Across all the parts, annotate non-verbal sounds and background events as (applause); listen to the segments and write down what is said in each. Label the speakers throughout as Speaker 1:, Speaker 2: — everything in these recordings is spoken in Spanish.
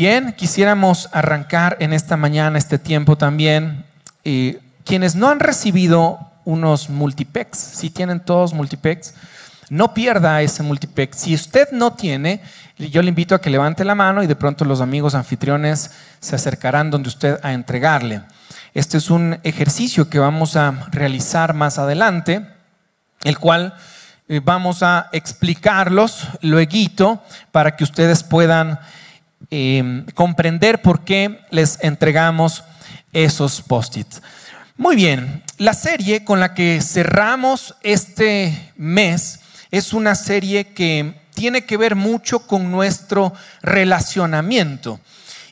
Speaker 1: bien, quisiéramos arrancar en esta mañana, este tiempo también. Eh, quienes no han recibido unos multipex, si tienen todos multipex, no pierda ese multipex. Si usted no tiene, yo le invito a que levante la mano y de pronto los amigos anfitriones se acercarán donde usted a entregarle. Este es un ejercicio que vamos a realizar más adelante, el cual eh, vamos a explicarlos luego para que ustedes puedan eh, comprender por qué les entregamos esos post-its. Muy bien, la serie con la que cerramos este mes es una serie que tiene que ver mucho con nuestro relacionamiento.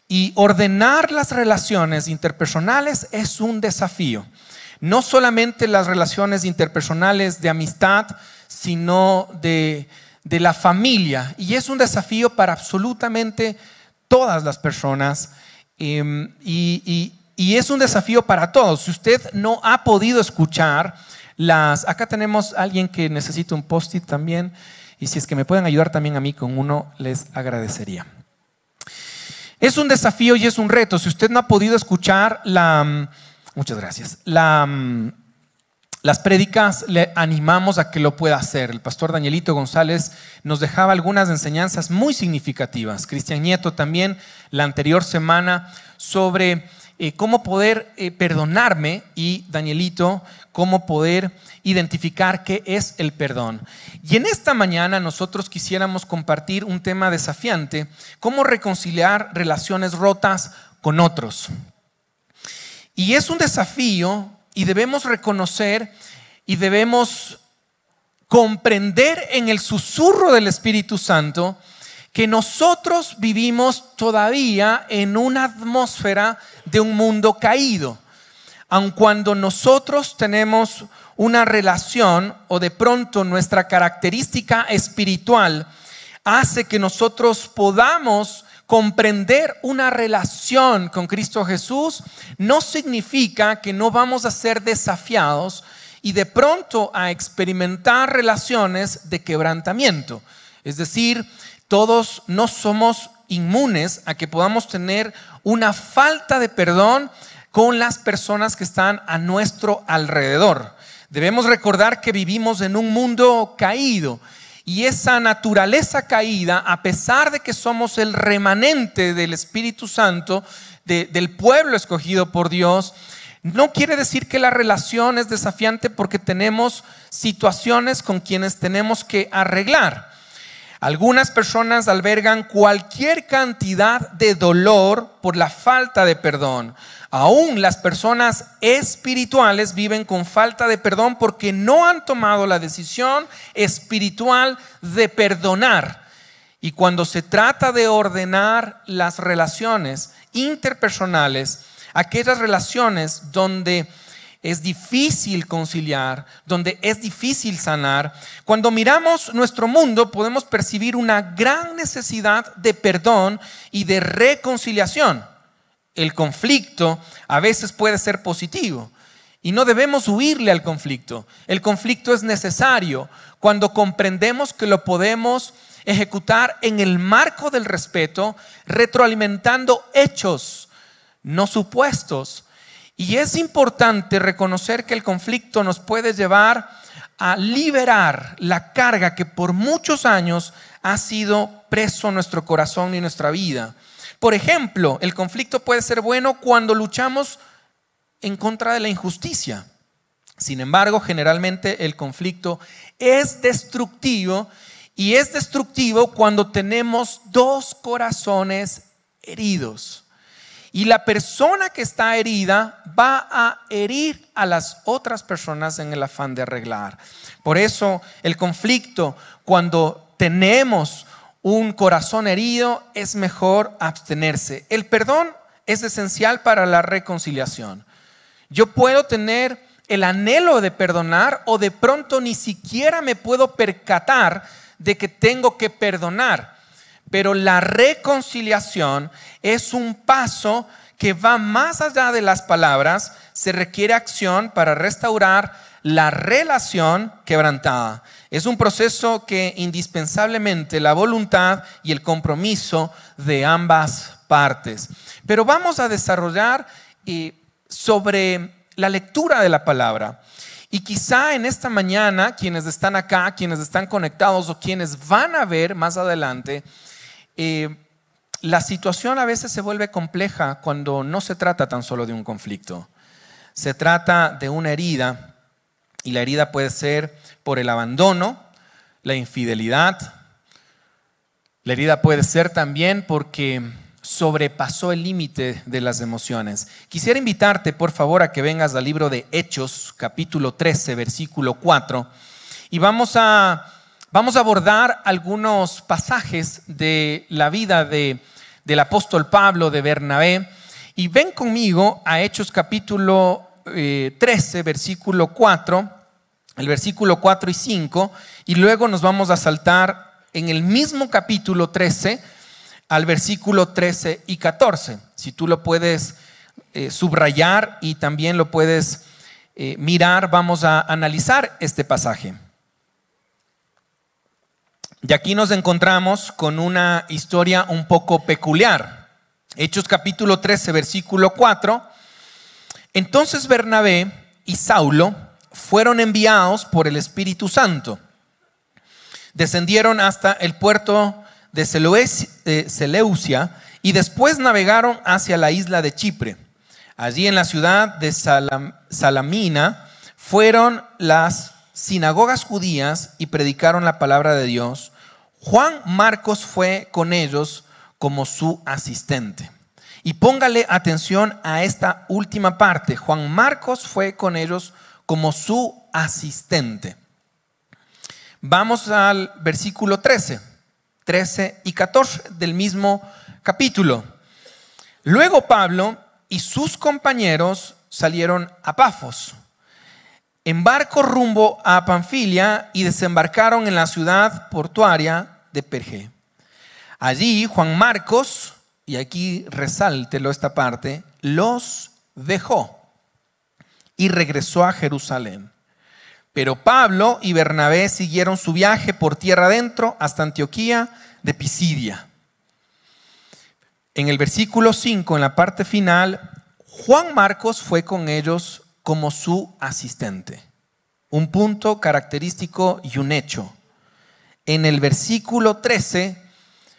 Speaker 1: Y ordenar las relaciones interpersonales es un desafío. No solamente las relaciones interpersonales de amistad, sino de, de la familia. Y es un desafío para absolutamente todas las personas em, y, es un desafío para todos. Si usted no ha podido escuchar las... Acá tenemos a alguien que necesita un post-it también y si es que me pueden ayudar también a mí con uno, les agradecería. Es un desafío y es un reto. Si usted no ha podido escuchar la... Muchas gracias. La las prédicas le animamos a que lo pueda hacer. El pastor Danielito González nos dejaba algunas enseñanzas muy significativas. Cristian Nieto también la anterior semana sobre eh, cómo poder eh, perdonarme y Danielito cómo poder identificar qué es el perdón. Y en esta mañana nosotros quisiéramos compartir un tema desafiante, cómo reconciliar relaciones rotas con otros. Y es un desafío y debemos reconocer y debemos comprender en el susurro del Espíritu Santo que nosotros vivimos todavía en una atmósfera de un mundo caído. Aun cuando nosotros tenemos una relación o de pronto nuestra característica espiritual hace que nosotros podamos comprender una relación con Cristo Jesús no significa que no vamos a ser desafiados y de pronto a experimentar relaciones de quebrantamiento. Es decir, todos no somos inmunes a que podamos tener una falta de perdón con las personas que están a nuestro alrededor. Debemos recordar que vivimos en un mundo caído y esa naturaleza caída, a pesar de que somos el remanente del Espíritu Santo, del pueblo escogido por Dios, no quiere decir que la relación es desafiante porque tenemos situaciones con quienes tenemos que arreglar. Algunas personas albergan cualquier cantidad de dolor por la falta de perdón. Aún las personas espirituales viven con falta de perdón porque no han tomado la decisión espiritual de perdonar. Y cuando se trata de ordenar las relaciones interpersonales, aquellas relaciones donde es difícil conciliar, donde es difícil sanar, cuando miramos nuestro mundo podemos percibir una gran necesidad de perdón y de reconciliación el conflicto a veces puede ser positivo. Y no debemos huirle al conflicto. El conflicto es necesario cuando comprendemos que lo podemos ejecutar en el marco del respeto, retroalimentando hechos, no supuestos. Y es importante reconocer que el conflicto nos puede llevar a liberar la carga que por muchos años ha sido preso nuestro corazón y nuestra vida. Por ejemplo, el conflicto puede ser bueno cuando luchamos en contra de la injusticia. Sin embargo, generalmente el conflicto es destructivo y es destructivo cuando tenemos dos corazones heridos. Y la persona que está herida va a herir a las otras personas en el afán de arreglar. Por eso el conflicto, cuando tenemos un corazón herido, es mejor abstenerse. El perdón es esencial para la reconciliación. Yo puedo tener el anhelo de perdonar o de pronto ni siquiera me puedo percatar de que tengo que perdonar. Pero la reconciliación es un paso que va más allá de las palabras. Se requiere acción para restaurar la relación quebrantada. Es un proceso que indispensablemente la voluntad y el compromiso de ambas partes. Pero vamos a desarrollar eh, sobre la lectura de la palabra. Y quizá en esta mañana, quienes están acá, quienes están conectados o quienes van a ver más adelante, eh, la situación a veces se vuelve compleja cuando no se trata tan solo de un conflicto. Se trata de una herida y la herida puede ser por el abandono, la infidelidad. La herida puede ser también porque sobrepasó el límite de las emociones. Quisiera invitarte, por favor, a que vengas al libro de Hechos, capítulo 13, versículo 4, y vamos a, vamos a abordar algunos pasajes de la vida de, del apóstol Pablo, de Bernabé, y ven conmigo a Hechos capítulo 13, eh, versículo 4, el versículo 4 y 5, y luego nos vamos a saltar en el mismo capítulo 13, al versículo 13 y 14. Si tú lo puedes eh, subrayar y también lo puedes eh, mirar, vamos a analizar este pasaje. Y aquí nos encontramos con una historia un poco peculiar. Hechos capítulo 13, versículo 4. Entonces Bernabé y Saulo fueron enviados por el Espíritu Santo. Descendieron hasta el puerto de Seleucia y después navegaron hacia la isla de Chipre. Allí en la ciudad de Salamina fueron las sinagogas judías y predicaron la palabra de Dios. Juan Marcos fue con ellos como su asistente. Y póngale atención a esta última parte. Juan Marcos fue con ellos como su asistente. Vamos al versículo 13. 13 y 14 del mismo capítulo. Luego Pablo y sus compañeros salieron a Pafos, en barco rumbo a Panfilia y desembarcaron en la ciudad portuaria de Perge. Allí Juan Marcos, y aquí resáltelo esta parte, los dejó y regresó a Jerusalén. Pero Pablo y Bernabé siguieron su viaje por tierra adentro hasta Antioquía de Pisidia. En el versículo 5, en la parte final, Juan Marcos fue con ellos como su asistente. Un punto característico y un hecho. En el versículo 13,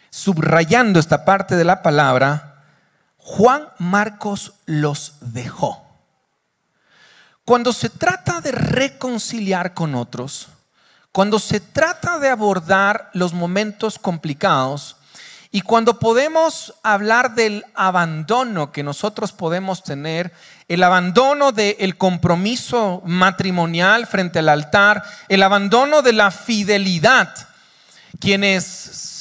Speaker 1: subrayando esta parte de la palabra, Juan Marcos los dejó. Cuando se trata de reconciliar con otros, cuando se trata de abordar los momentos complicados y cuando podemos hablar del abandono que nosotros podemos tener, el abandono del compromiso matrimonial frente al altar, el abandono de la fidelidad, quienes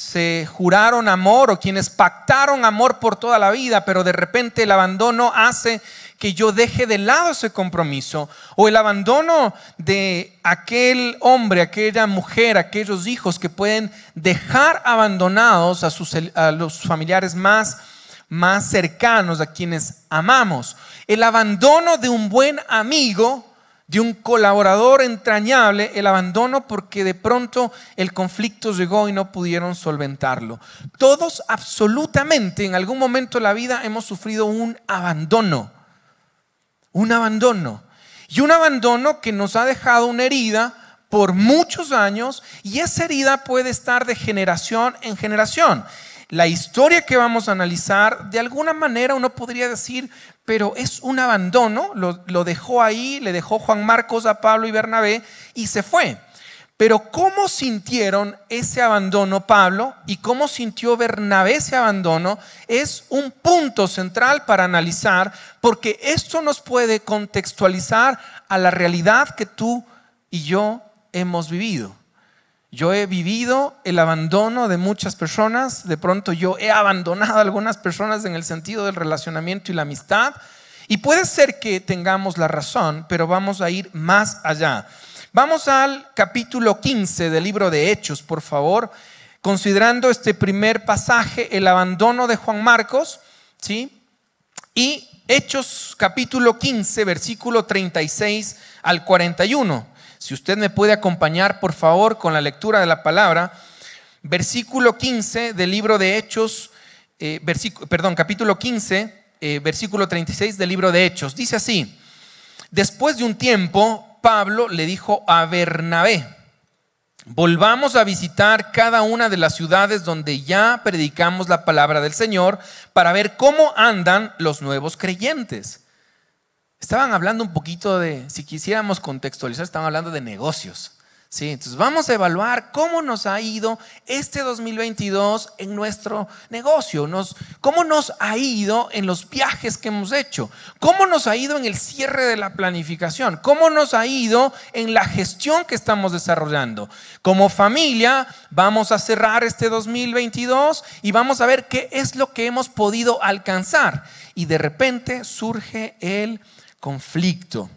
Speaker 1: se juraron amor o quienes pactaron amor por toda la vida, pero de repente el abandono hace que yo deje de lado ese compromiso o el abandono de aquel hombre, aquella mujer, aquellos hijos que pueden dejar abandonados a, sus, a los familiares más, más cercanos, a quienes amamos. El abandono de un buen amigo de un colaborador entrañable, el abandono porque de pronto el conflicto llegó y no pudieron solventarlo. Todos absolutamente en algún momento de la vida hemos sufrido un abandono un abandono. Y un abandono que nos ha dejado una herida por muchos años y esa herida puede estar de generación en generación. La historia que vamos a analizar, de alguna manera uno podría decir, pero es un abandono, lo, dejó ahí, le dejó Juan Marcos a Pablo y Bernabé y se fue. Pero ¿cómo sintieron ese abandono Pablo y cómo sintió Bernabé ese abandono? Es un punto central para analizar porque esto nos puede contextualizar a la realidad que tú y yo hemos vivido. Yo he vivido el abandono de muchas personas, de pronto yo he abandonado a algunas personas en el sentido del relacionamiento y la amistad, y puede ser que tengamos la razón, pero vamos a ir más allá. Vamos al capítulo 15 del libro de Hechos, por favor, considerando este primer pasaje, el abandono de Juan Marcos, ¿sí? Y Hechos capítulo 15, versículo 36 al 41. Si usted me puede acompañar, por favor, con la lectura de la palabra, versículo 15 del libro de Hechos, eh, perdón, capítulo 15, eh, versículo 36 del libro de Hechos. Dice así, después de un tiempo, Pablo le dijo a Bernabé, volvamos a visitar cada una de las ciudades donde ya predicamos la palabra del Señor para ver cómo andan los nuevos creyentes. Estaban hablando un poquito de, si quisiéramos contextualizar, estaban hablando de negocios. Sí, entonces vamos a evaluar cómo nos ha ido este 2022 en nuestro negocio, nos, cómo nos ha ido en los viajes que hemos hecho, cómo nos ha ido en el cierre de la planificación, cómo nos ha ido en la gestión que estamos desarrollando. Como familia vamos a cerrar este 2022 y vamos a ver qué es lo que hemos podido alcanzar. Y de repente surge el conflicto.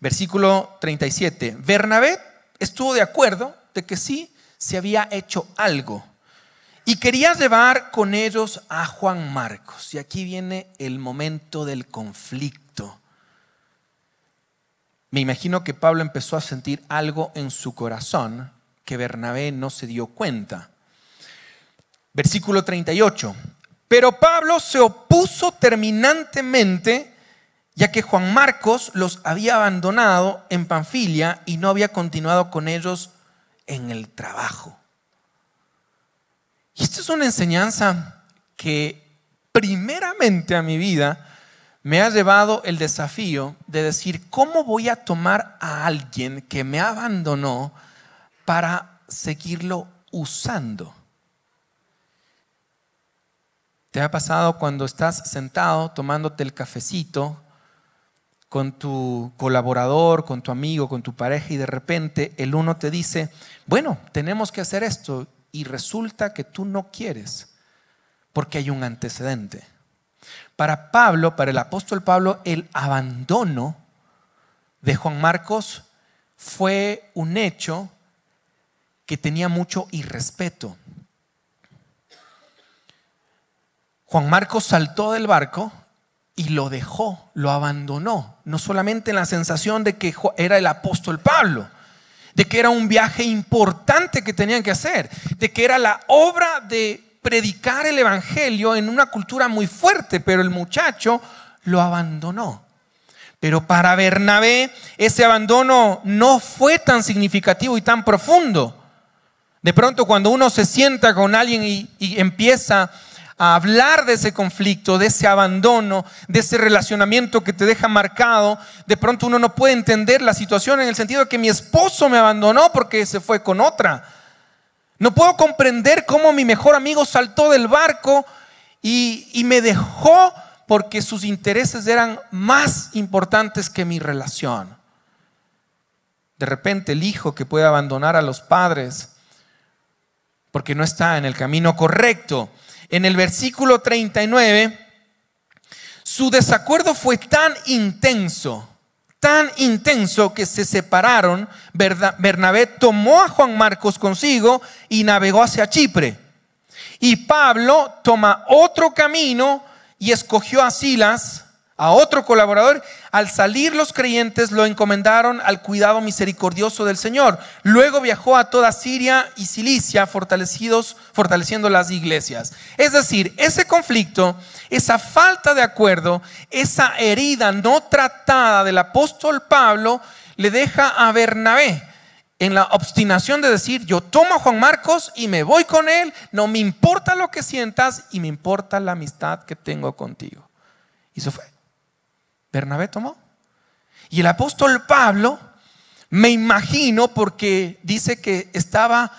Speaker 1: Versículo 37. Bernabé estuvo de acuerdo de que sí se había hecho algo y quería llevar con ellos a Juan Marcos. Y aquí viene el momento del conflicto. Me imagino que Pablo empezó a sentir algo en su corazón que Bernabé no se dio cuenta. Versículo 38. Pero Pablo se opuso terminantemente ya que Juan Marcos los había abandonado en Panfilia y no había continuado con ellos en el trabajo. Y esta es una enseñanza que primeramente a mi vida me ha llevado el desafío de decir, ¿cómo voy a tomar a alguien que me abandonó para seguirlo usando? ¿Te ha pasado cuando estás sentado tomándote el cafecito con tu colaborador, con tu amigo, con tu pareja y de repente el uno te dice, bueno, tenemos que hacer esto y resulta que tú no quieres porque hay un antecedente. Para Pablo, para el apóstol Pablo, el abandono de Juan Marcos fue un hecho que tenía mucho irrespeto. Juan Marcos saltó del barco y lo dejó, lo abandonó. No solamente en la sensación de que era el apóstol Pablo, de que era un viaje importante que tenían que hacer, de que era la obra de predicar el Evangelio en una cultura muy fuerte, pero el muchacho lo abandonó. Pero para Bernabé ese abandono no fue tan significativo y tan profundo. De pronto cuando uno se sienta con alguien y, y empieza a hablar de ese conflicto, de ese abandono, de ese relacionamiento que te deja marcado, de pronto uno no puede entender la situación en el sentido de que mi esposo me abandonó porque se fue con otra. No puedo comprender cómo mi mejor amigo saltó del barco y, y me dejó porque sus intereses eran más importantes que mi relación. De repente el hijo que puede abandonar a los padres porque no está en el camino correcto en el versículo 39, su desacuerdo fue tan intenso, tan intenso que se separaron. Bernabé tomó a Juan Marcos consigo y navegó hacia Chipre. Y Pablo toma otro camino y escogió a Silas a otro colaborador, al salir los creyentes lo encomendaron al cuidado misericordioso del Señor. Luego viajó a toda Siria y Cilicia fortalecidos, fortaleciendo las iglesias. Es decir, ese conflicto, esa falta de acuerdo, esa herida no tratada del apóstol Pablo le deja a Bernabé en la obstinación de decir, yo tomo a Juan Marcos y me voy con él, no me importa lo que sientas y me importa la amistad que tengo contigo. Y eso fue. Bernabé tomó. Y el apóstol Pablo, me imagino, porque dice que estaba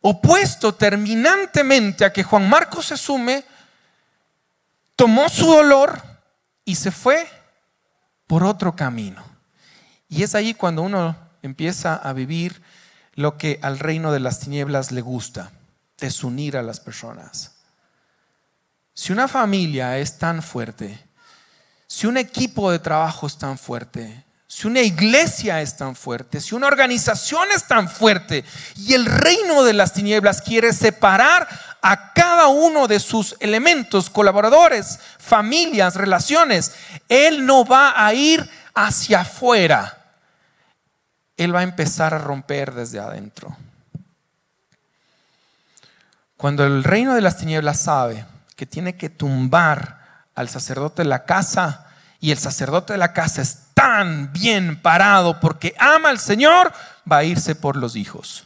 Speaker 1: opuesto terminantemente a que Juan Marcos se sume, tomó su dolor y se fue por otro camino. Y es ahí cuando uno empieza a vivir lo que al reino de las tinieblas le gusta, desunir a las personas. Si una familia es tan fuerte, si un equipo de trabajo es tan fuerte, si una iglesia es tan fuerte, si una organización es tan fuerte y el reino de las tinieblas quiere separar a cada uno de sus elementos, colaboradores, familias, relaciones, Él no va a ir hacia afuera. Él va a empezar a romper desde adentro. Cuando el reino de las tinieblas sabe que tiene que tumbar al sacerdote de la casa y el sacerdote de la casa es tan bien parado porque ama al Señor, va a irse por los hijos.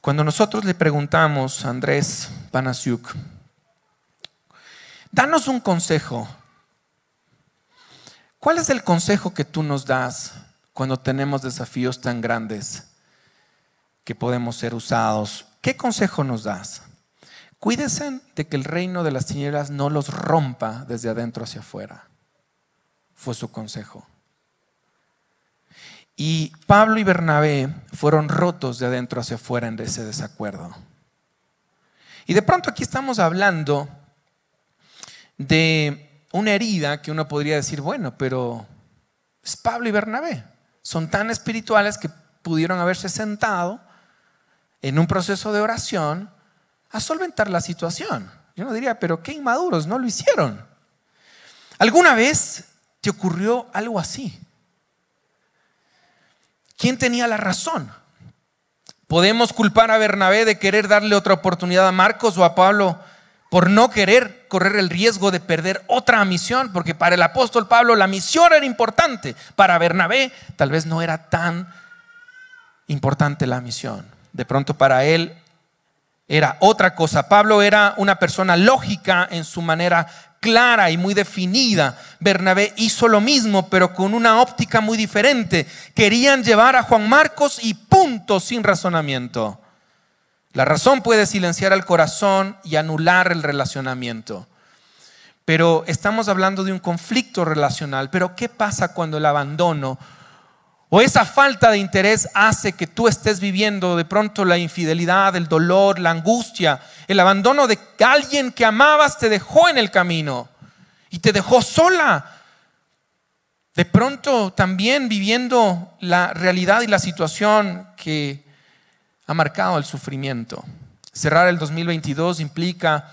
Speaker 1: Cuando nosotros le preguntamos a Andrés Panasiuk, danos un consejo. ¿Cuál es el consejo que tú nos das cuando tenemos desafíos tan grandes que podemos ser usados? ¿Qué consejo nos das? Cuídense de que el reino de las tinieblas no los rompa desde adentro hacia afuera. Fue su consejo. Y Pablo y Bernabé fueron rotos de adentro hacia afuera en ese desacuerdo. Y de pronto aquí estamos hablando de una herida que uno podría decir, bueno, pero es Pablo y Bernabé. Son tan espirituales que pudieron haberse sentado en un proceso de oración a solventar la situación. Yo no diría, pero qué inmaduros, no lo hicieron. ¿Alguna vez te ocurrió algo así? ¿Quién tenía la razón? ¿Podemos culpar a Bernabé de querer darle otra oportunidad a Marcos o a Pablo por no querer correr el riesgo de perder otra misión? Porque para el apóstol Pablo la misión era importante, para Bernabé tal vez no era tan importante la misión. De pronto para él era otra cosa. Pablo era una persona lógica en su manera clara y muy definida. Bernabé hizo lo mismo, pero con una óptica muy diferente. Querían llevar a Juan Marcos y punto sin razonamiento. La razón puede silenciar al corazón y anular el relacionamiento. Pero estamos hablando de un conflicto relacional. Pero ¿qué pasa cuando el abandono o esa falta de interés hace que tú estés viviendo de pronto la infidelidad, el dolor, la angustia, el abandono de alguien que amabas te dejó en el camino y te dejó sola. De pronto también viviendo la realidad y la situación que ha marcado el sufrimiento. Cerrar el 2022 implica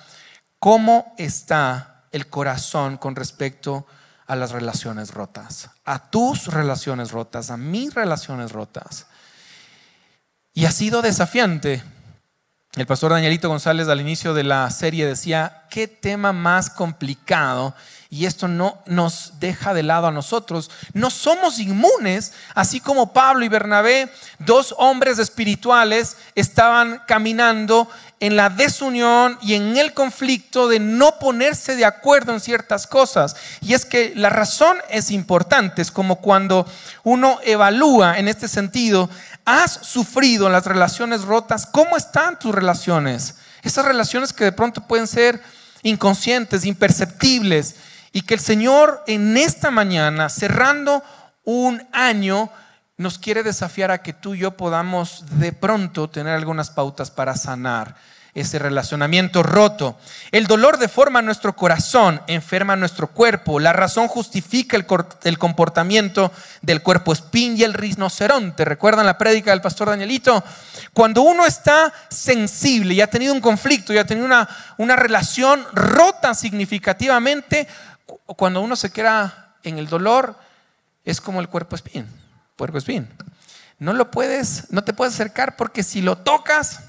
Speaker 1: cómo está el corazón con respecto a las relaciones rotas, a tus relaciones rotas, a mis relaciones rotas. Y ha sido desafiante. El pastor Danielito González al inicio de la serie decía, qué tema más complicado y esto no nos deja de lado a nosotros. No somos inmunes, así como Pablo y Bernabé, dos hombres espirituales, estaban caminando en la desunión y en el conflicto de no ponerse de acuerdo en ciertas cosas. Y es que la razón es importante, es como cuando uno evalúa en este sentido, has sufrido las relaciones rotas, ¿cómo están tus relaciones? Esas relaciones que de pronto pueden ser inconscientes, imperceptibles, y que el Señor en esta mañana, cerrando un año, nos quiere desafiar a que tú y yo podamos de pronto tener algunas pautas para sanar ese relacionamiento roto. El dolor deforma nuestro corazón, enferma nuestro cuerpo. La razón justifica el, comportamiento del cuerpo espín y el rinoceronte. ¿Recuerdan la prédica del pastor Danielito? Cuando uno está sensible y ha tenido un conflicto y ha tenido una, relación rota significativamente, cuando uno se queda en el dolor, es como el cuerpo espín, puerco espín. No lo puedes, no te puedes acercar porque si lo tocas,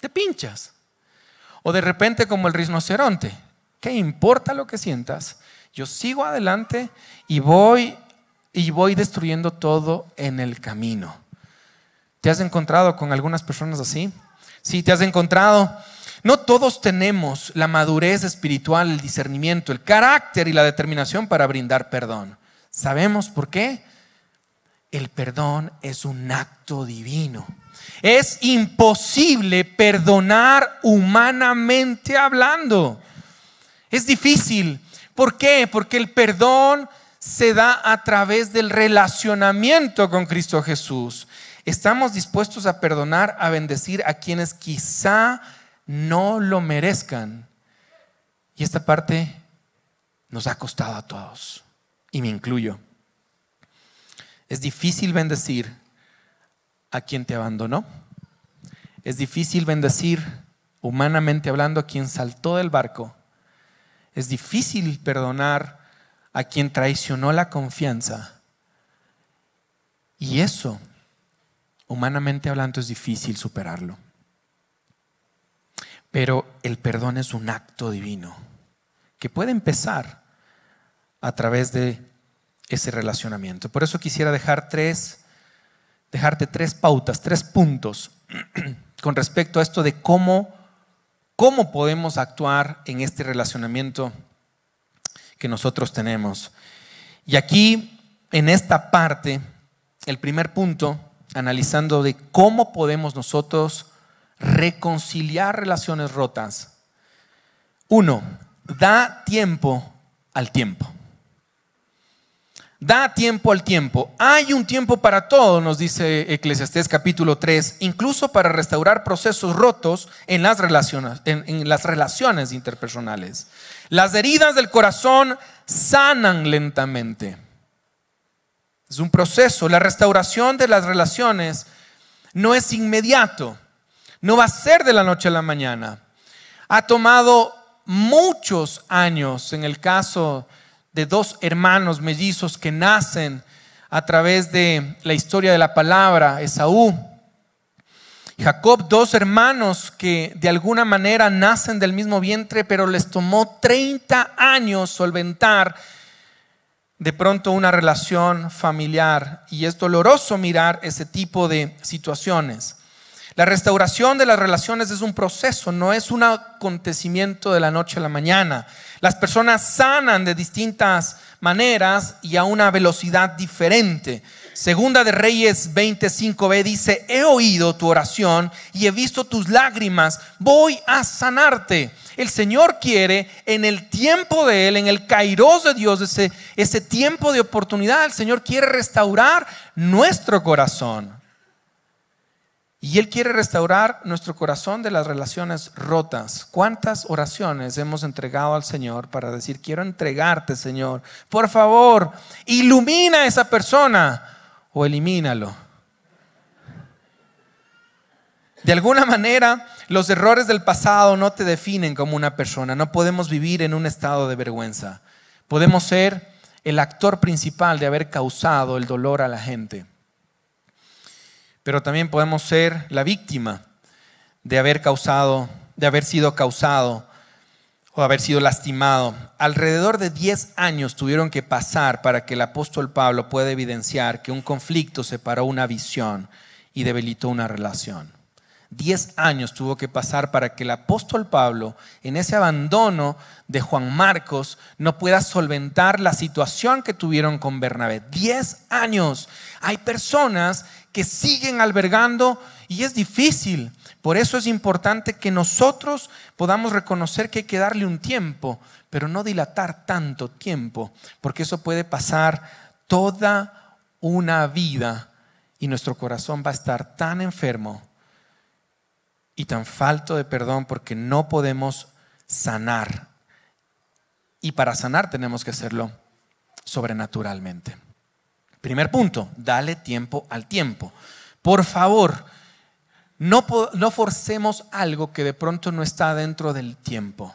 Speaker 1: te pinchas. O de repente como el rinoceronte, ¿qué importa lo que sientas? Yo sigo adelante y voy y voy destruyendo todo en el camino. ¿Te has encontrado con algunas personas así? Sí, te has encontrado no todos tenemos la madurez espiritual, el discernimiento, el carácter y la determinación para brindar perdón. ¿Sabemos por qué? El perdón es un acto divino. Es imposible perdonar humanamente hablando. Es difícil. ¿Por qué? Porque el perdón se da a través del relacionamiento con Cristo Jesús. Estamos dispuestos a perdonar, a bendecir a quienes quizá no lo merezcan. Y esta parte nos ha costado a todos, y me incluyo. Es difícil bendecir a quien te abandonó. Es difícil bendecir, humanamente hablando, a quien saltó del barco. Es difícil perdonar a quien traicionó la confianza. Y eso humanamente hablando es difícil superarlo. Pero el perdón es un acto divino que puede empezar a través de ese relacionamiento. Por eso quisiera dejar tres, dejarte tres pautas, tres puntos (clears throat) con respecto a esto de cómo, cómo podemos actuar en este relacionamiento que nosotros tenemos. Y aquí, en esta parte, el primer punto, analizando de cómo podemos nosotros reconciliar relaciones rotas. Uno, da tiempo al tiempo. Da tiempo al tiempo. Hay un tiempo para todo, nos dice Eclesiastés capítulo 3, incluso para restaurar procesos rotos en las relaciones, en, las relaciones interpersonales. Las heridas del corazón sanan lentamente. Es un proceso. La restauración de las relaciones no es inmediato. No va a ser de la noche a la mañana. Ha tomado muchos años en el caso de dos hermanos mellizos que nacen a través de la historia de la palabra, Esaú. Jacob, dos hermanos que de alguna manera nacen del mismo vientre, pero les tomó 30 años solventar de pronto una relación familiar. Y es doloroso mirar ese tipo de situaciones. La restauración de las relaciones es un proceso, no es un acontecimiento de la noche a la mañana. Las personas sanan de distintas maneras y a una velocidad diferente. Segunda de Reyes 25b dice, he oído tu oración y he visto tus lágrimas, voy a sanarte. El Señor quiere en el tiempo de Él, en el kairos de Dios, ese, ese tiempo de oportunidad, el Señor quiere restaurar nuestro corazón. Y Él quiere restaurar nuestro corazón de las relaciones rotas. ¿Cuántas oraciones hemos entregado al Señor para decir, quiero entregarte, Señor? Por favor, ilumina a esa persona o elimínalo. De alguna manera, los errores del pasado no te definen como una persona. No podemos vivir en un estado de vergüenza. Podemos ser el actor principal de haber causado el dolor a la gente pero también podemos ser la víctima de haber causado, de haber sido causado o haber sido lastimado. Alrededor de 10 años tuvieron que pasar para que el apóstol Pablo pueda evidenciar que un conflicto separó una visión y debilitó una relación. Diez años tuvo que pasar para que el apóstol Pablo, en ese abandono de Juan Marcos, no pueda solventar la situación que tuvieron con Bernabé. Diez años. Hay personas que siguen albergando y es difícil. Por eso es importante que nosotros podamos reconocer que hay que darle un tiempo, pero no dilatar tanto tiempo, porque eso puede pasar toda una vida y nuestro corazón va a estar tan enfermo y tan falto de perdón porque no podemos sanar. Y para sanar tenemos que hacerlo sobrenaturalmente. Primer punto, dale tiempo al tiempo. Por favor, no, no forcemos algo que de pronto no está dentro del tiempo,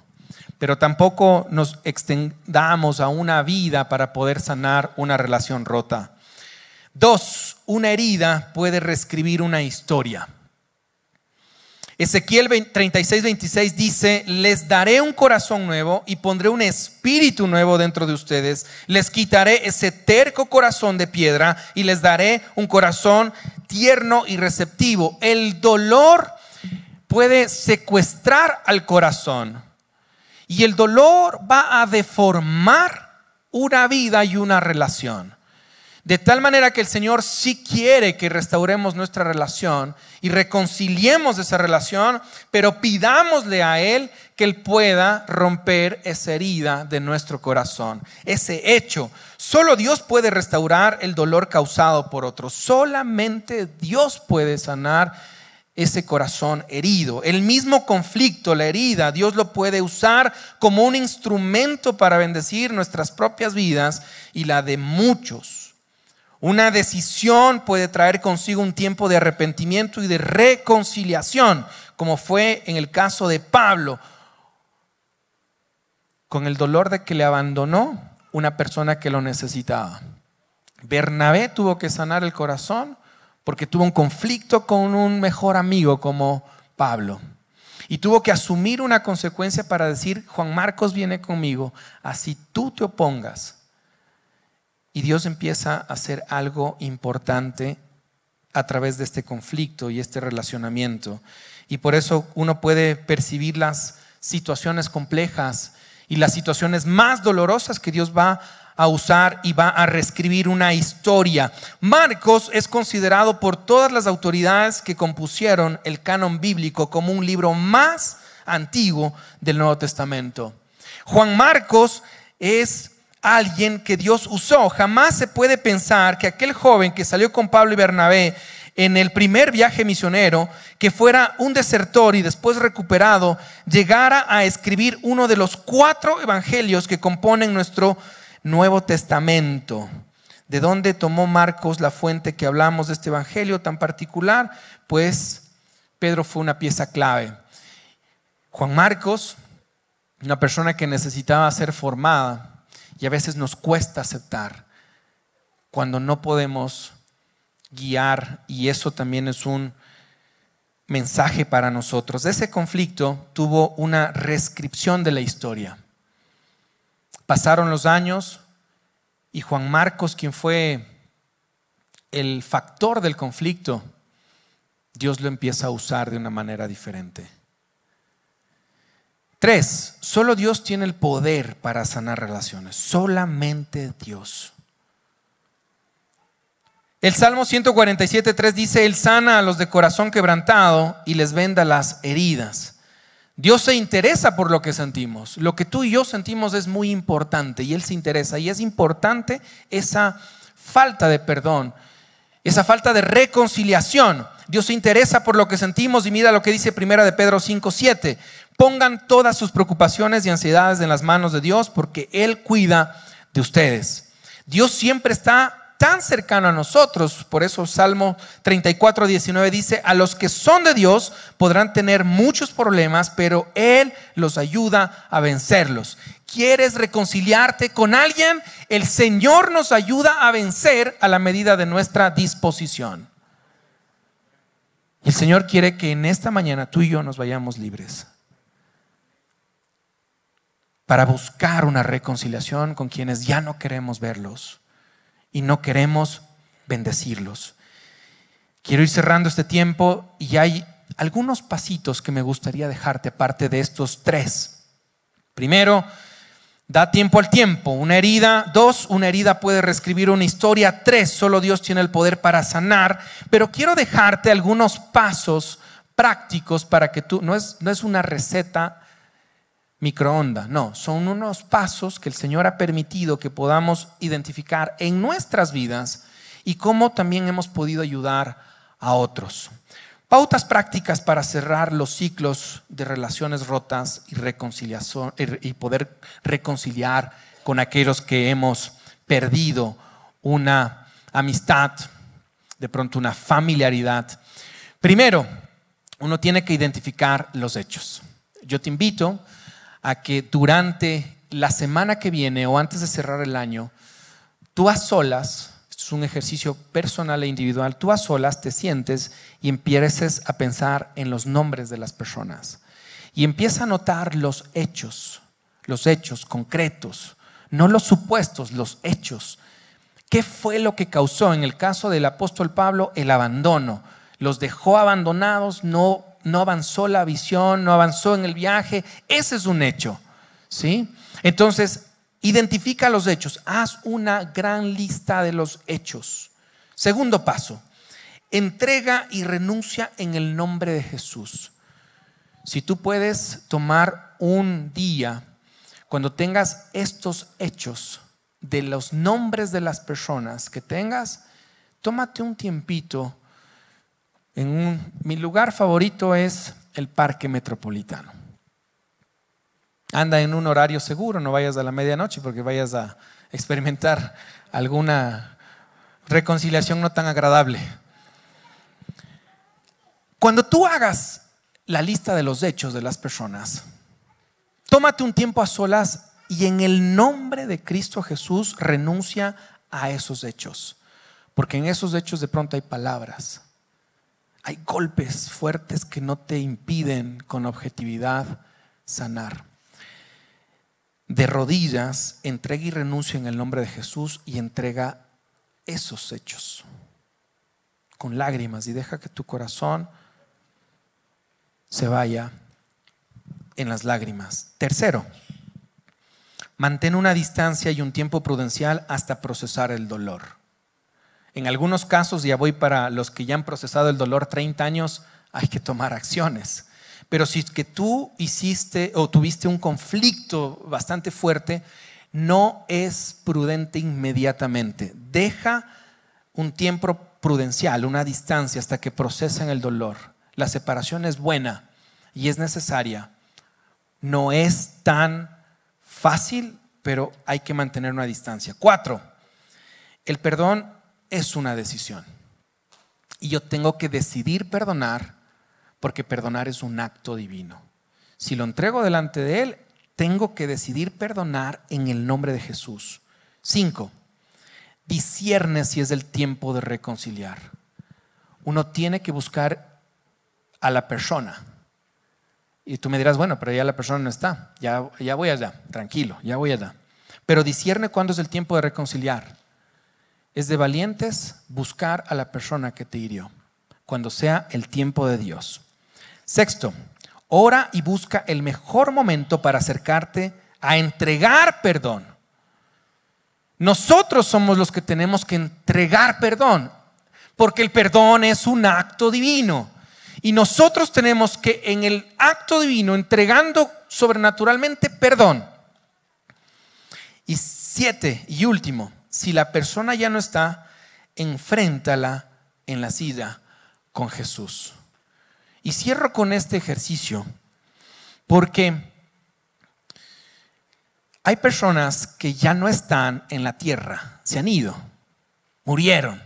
Speaker 1: pero tampoco nos extendamos a una vida para poder sanar una relación rota. Dos, una herida puede reescribir una historia. Ezequiel 36, 26 dice, les daré un corazón nuevo y pondré un espíritu nuevo dentro de ustedes. Les quitaré ese terco corazón de piedra y les daré un corazón tierno y receptivo. El dolor puede secuestrar al corazón y el dolor va a deformar una vida y una relación. De tal manera que el Señor sí quiere que restauremos nuestra relación y reconciliemos esa relación, pero pidámosle a Él que Él pueda romper esa herida de nuestro corazón, ese hecho. Solo Dios puede restaurar el dolor causado por otros. Solamente Dios puede sanar ese corazón herido. El mismo conflicto, la herida, Dios lo puede usar como un instrumento para bendecir nuestras propias vidas y la de muchos. Una decisión puede traer consigo un tiempo de arrepentimiento y de reconciliación, como fue en el caso de Pablo, con el dolor de que le abandonó una persona que lo necesitaba. Bernabé tuvo que sanar el corazón porque tuvo un conflicto con un mejor amigo como Pablo. Y tuvo que asumir una consecuencia para decir, Juan Marcos viene conmigo, así tú te opongas. Y Dios empieza a hacer algo importante a través de este conflicto y este relacionamiento. Y por eso uno puede percibir las situaciones complejas y las situaciones más dolorosas que Dios va a usar y va a reescribir una historia. Marcos es considerado por todas las autoridades que compusieron el canon bíblico como un libro más antiguo del Nuevo Testamento. Juan Marcos es alguien que Dios usó. Jamás se puede pensar que aquel joven que salió con Pablo y Bernabé en el primer viaje misionero, que fuera un desertor y después recuperado, llegara a escribir uno de los cuatro evangelios que componen nuestro Nuevo Testamento. ¿De dónde tomó Marcos la fuente que hablamos de este evangelio tan particular? Pues Pedro fue una pieza clave. Juan Marcos, una persona que necesitaba ser formada y a veces nos cuesta aceptar cuando no podemos guiar y eso también es un mensaje para nosotros. Ese conflicto tuvo una reescripción de la historia. Pasaron los años y Juan Marcos, quien fue el factor del conflicto, Dios lo empieza a usar de una manera diferente. Tres, solo Dios tiene el poder para sanar relaciones, solamente Dios. El Salmo 147.3 dice, Él sana a los de corazón quebrantado y les venda las heridas. Dios se interesa por lo que sentimos. Lo que tú y yo sentimos es muy importante y Él se interesa. Y es importante esa falta de perdón, esa falta de reconciliación. Dios se interesa por lo que sentimos y mira lo que dice primera de Pedro 5:7. Pongan todas sus preocupaciones y ansiedades en las manos de Dios porque Él cuida de ustedes. Dios siempre está tan cercano a nosotros. Por eso Salmo 34, 19 dice, a los que son de Dios podrán tener muchos problemas, pero Él los ayuda a vencerlos. ¿Quieres reconciliarte con alguien? El Señor nos ayuda a vencer a la medida de nuestra disposición. El Señor quiere que en esta mañana tú y yo nos vayamos libres para buscar una reconciliación con quienes ya no queremos verlos y no queremos bendecirlos. Quiero ir cerrando este tiempo y hay algunos pasitos que me gustaría dejarte aparte de estos tres. Primero, da tiempo al tiempo. Una herida, dos, una herida puede reescribir una historia. Tres, solo Dios tiene el poder para sanar. Pero quiero dejarte algunos pasos prácticos para que tú, no es, no es una receta microondas. No, son unos pasos que el Señor ha permitido que podamos identificar en nuestras vidas y cómo también hemos podido ayudar a otros. Pautas prácticas para cerrar los ciclos de relaciones rotas y y poder reconciliar con aquellos que hemos perdido una amistad, de pronto una familiaridad. Primero, uno tiene que identificar los hechos. Yo te invito a que durante la semana que viene o antes de cerrar el año, tú a solas, es un ejercicio personal e individual, tú a solas te sientes y empieces a pensar en los nombres de las personas. Y empieza a notar los hechos, los hechos concretos, no los supuestos, los hechos. ¿Qué fue lo que causó en el caso del apóstol Pablo el abandono? Los dejó abandonados, no no avanzó la visión, no avanzó en el viaje. Ese es un hecho. ¿sí? Entonces, identifica los hechos. Haz una gran lista de los hechos. Segundo paso, entrega y renuncia en el nombre de Jesús. Si tú puedes tomar un día cuando tengas estos hechos de los nombres de las personas que tengas, tómate un tiempito mi lugar favorito es el parque metropolitano. Anda en un horario seguro, no vayas a la medianoche porque vayas a experimentar alguna reconciliación no tan agradable. Cuando tú hagas la lista de los hechos de las personas, tómate un tiempo a solas y en el nombre de Cristo Jesús renuncia a esos hechos. Porque en esos hechos de pronto hay palabras, hay golpes fuertes que no te impiden con objetividad sanar. De rodillas, entrega y renuncia en el nombre de Jesús y entrega esos hechos con lágrimas y deja que tu corazón se vaya en las lágrimas. Tercero, mantén una distancia y un tiempo prudencial hasta procesar el dolor. En algunos casos, ya voy para los que ya han procesado el dolor 30 años, hay que tomar acciones. Pero si es que tú hiciste o tuviste un conflicto bastante fuerte, no es prudente inmediatamente. Deja un tiempo prudencial, una distancia hasta que procesen el dolor. La separación es buena y es necesaria. No es tan fácil, pero hay que mantener una distancia. Cuatro, el perdón es una decisión. Y yo tengo que decidir perdonar porque perdonar es un acto divino. Si lo entrego delante de Él, tengo que decidir perdonar en el nombre de Jesús. Cinco, discierne si es el tiempo de reconciliar. Uno tiene que buscar a la persona. Y tú me dirás, bueno, pero ya la persona no está, ya, ya voy allá, tranquilo, ya voy allá. Pero discierne cuándo es el tiempo de reconciliar. Es de valientes buscar a la persona que te hirió, cuando sea el tiempo de Dios. Sexto, ora y busca el mejor momento para acercarte a entregar perdón. Nosotros somos los que tenemos que entregar perdón, porque el perdón es un acto divino. Y nosotros tenemos que en el acto divino, entregando sobrenaturalmente perdón. Y siete, y último, si la persona ya no está, enfréntala en la silla con Jesús. Y cierro con este ejercicio, porque hay personas que ya no están en la tierra, se han ido, murieron,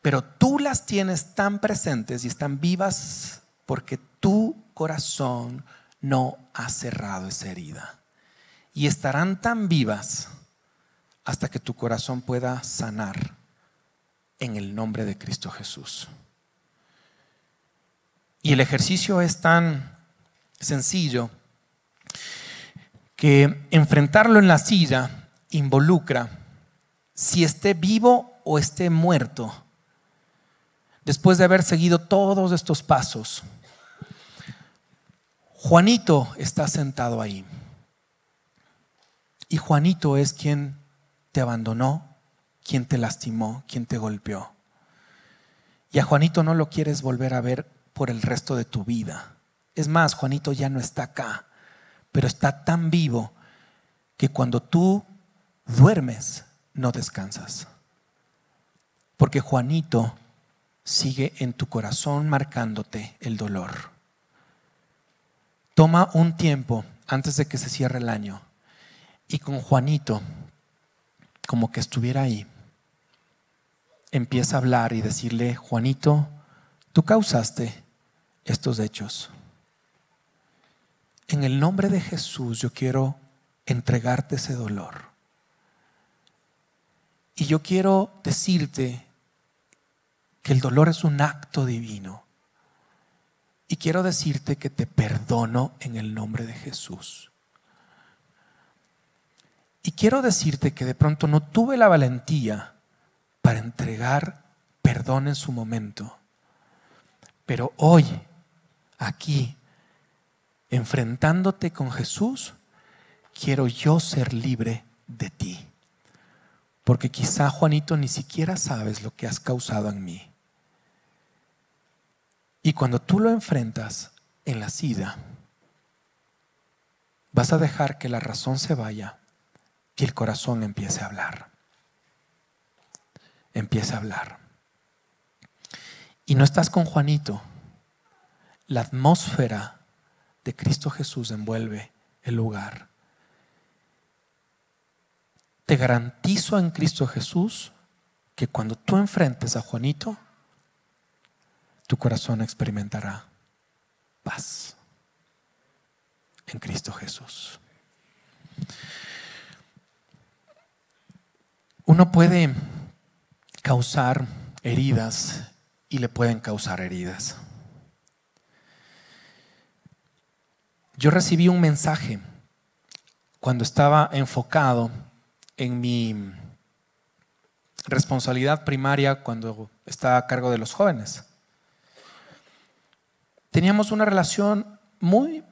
Speaker 1: pero tú las tienes tan presentes y están vivas porque tu corazón no ha cerrado esa herida. Y estarán tan vivas hasta que tu corazón pueda sanar en el nombre de Cristo Jesús. Y el ejercicio es tan sencillo que enfrentarlo en la silla involucra si esté vivo o esté muerto, después de haber seguido todos estos pasos. Juanito está sentado ahí. Y Juanito es quien te abandonó, quien te lastimó, quien te golpeó. Y a Juanito no lo quieres volver a ver por el resto de tu vida. Es más, Juanito ya no está acá pero está tan vivo que cuando tú duermes no descansas. Porque Juanito sigue en tu corazón marcándote el dolor. Toma un tiempo antes de que se cierre el año y con Juanito, como que estuviera ahí, empieza a hablar y decirle, Juanito, tú causaste estos hechos en el nombre de Jesús yo quiero entregarte ese dolor. Y yo quiero decirte que el dolor es un acto divino. Y quiero decirte que te perdono en el nombre de Jesús. Y quiero decirte que de pronto no tuve la valentía para entregar perdón en su momento. Pero hoy, aquí, enfrentándote con Jesús, quiero yo ser libre de ti. Porque quizá, Juanito, ni siquiera sabes lo que has causado en mí. Y cuando tú lo enfrentas en la sida, vas a dejar que la razón se vaya y el corazón empiece a hablar. Empiece a hablar. Y no estás con Juanito. La atmósfera de Cristo Jesús envuelve el lugar. Te garantizo en Cristo Jesús que cuando tú enfrentes a Juanito, tu corazón experimentará paz en Cristo Jesús. Uno puede causar heridas y le pueden causar heridas. Yo recibí un mensaje cuando estaba enfocado en mi responsabilidad primaria cuando estaba a cargo de los jóvenes. Teníamos una relación muy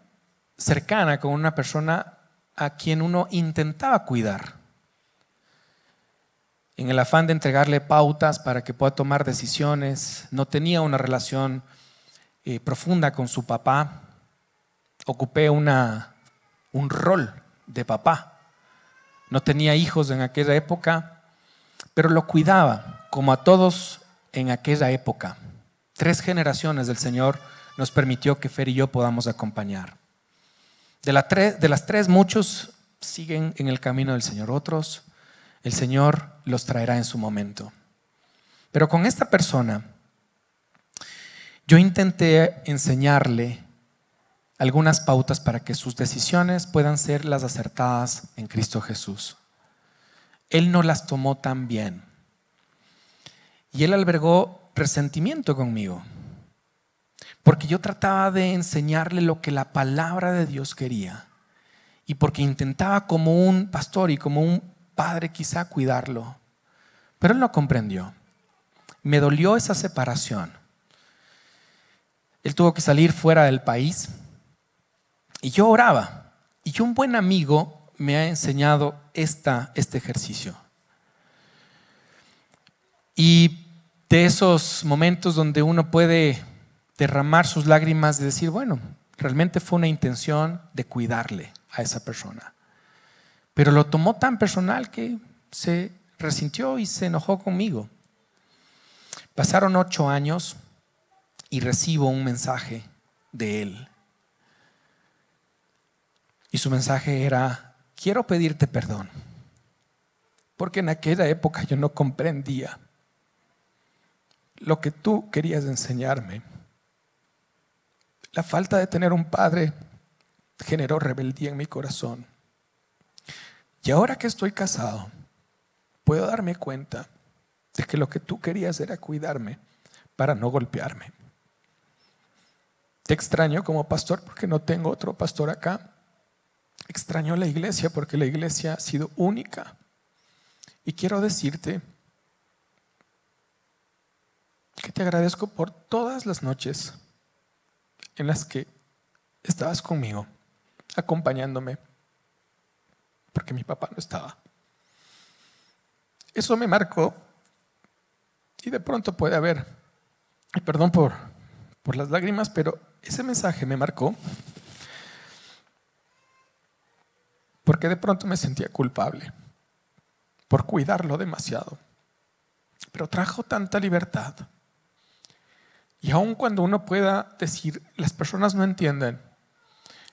Speaker 1: cercana con una persona a quien uno intentaba cuidar. En el afán de entregarle pautas para que pueda tomar decisiones, no tenía una relación eh, profunda con su papá. Ocupé una, un rol de papá. No tenía hijos en aquella época, pero lo cuidaba, como a todos en aquella época. Tres generaciones del Señor nos permitió que Fer y yo podamos acompañar. De, de las tres, muchos siguen en el camino del Señor, otros el Señor los traerá en su momento. Pero con esta persona, yo intenté enseñarle algunas pautas para que sus decisiones puedan ser las acertadas en Cristo Jesús. Él no las tomó tan bien. Y él albergó resentimiento conmigo. Porque yo trataba de enseñarle lo que la palabra de Dios quería. Y porque intentaba como un pastor y como un padre quizá cuidarlo. Pero él no comprendió. Me dolió esa separación. Él tuvo que salir fuera del país. Y yo oraba. Y un buen amigo me ha enseñado esta, este ejercicio. Y de esos momentos donde uno puede derramar sus lágrimas y decir, bueno, realmente fue una intención de cuidarle a esa persona. Pero lo tomó tan personal que se resintió y se enojó conmigo. Pasaron ocho años y recibo un mensaje de él. Y su mensaje era, quiero pedirte perdón, porque en aquella época yo no comprendía lo que tú querías enseñarme. La falta de tener un padre generó rebeldía en mi corazón. Y ahora que estoy casado, puedo darme cuenta de que lo que tú querías era cuidarme para no golpearme. Te extraño como pastor porque no tengo otro pastor acá extraño la iglesia porque la iglesia ha sido única. Y quiero decirte que te agradezco por todas las noches en las que estabas conmigo, acompañándome, porque mi papá no estaba. Eso me marcó y de pronto puede haber, perdón por, por las lágrimas, pero ese mensaje me marcó porque de pronto me sentía culpable por cuidarlo demasiado. Pero trajo tanta libertad. Y aun cuando uno pueda decir, las personas no entienden,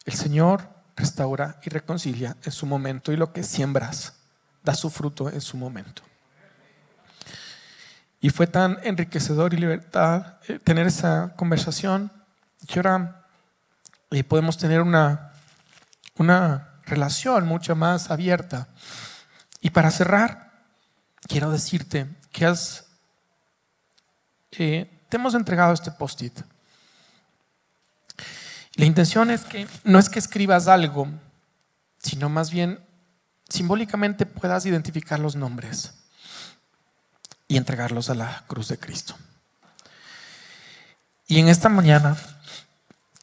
Speaker 1: el Señor restaura y reconcilia en su momento y lo que siembras da su fruto en su momento. Y fue tan enriquecedor y libertad eh, tener esa conversación que ahora eh, podemos tener una, una relación mucho más abierta. Y para cerrar, quiero decirte que eh, te hemos entregado este post-it. La intención es que no es que escribas algo, sino más bien simbólicamente puedas identificar los nombres y entregarlos a la cruz de Cristo. Y en esta mañana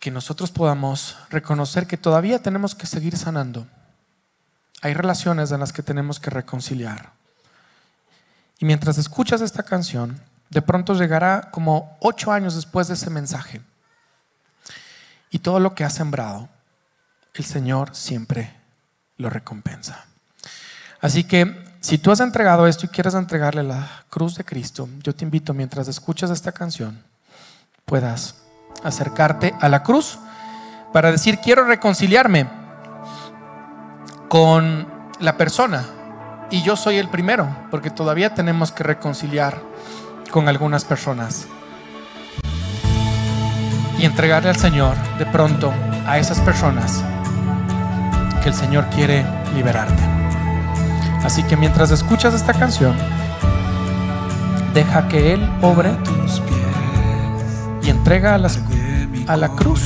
Speaker 1: que nosotros podamos reconocer que todavía tenemos que seguir sanando. Hay relaciones en las que tenemos que reconciliar. Y mientras escuchas esta canción, de pronto llegará como ocho años después de ese mensaje. Y todo lo que has sembrado, el Señor siempre lo recompensa. Así que si tú has entregado esto y quieres entregarle la cruz de Cristo, yo te invito mientras escuchas esta canción, puedas acercarte a la cruz para decir, quiero reconciliarme con la persona. Y yo soy el primero, porque todavía tenemos que reconciliar con algunas personas. Y entregarle al Señor de pronto a esas personas que el Señor quiere liberarte. Así que mientras escuchas esta canción, deja que Él obre y entrega a, a la cruz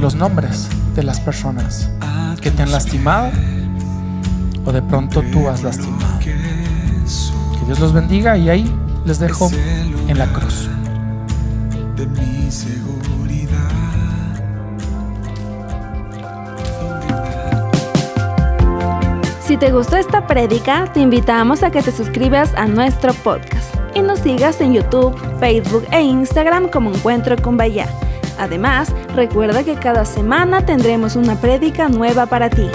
Speaker 1: los nombres de las personas que te han lastimado o de pronto tú has lastimado. Que Dios los bendiga y ahí les dejo en la cruz.
Speaker 2: Si te gustó esta prédica, te invitamos a que te suscribas a nuestro podcast y nos sigas en YouTube, Facebook e Instagram como Encuentro con Bahía. Además, recuerda que cada semana tendremos una prédica nueva para ti.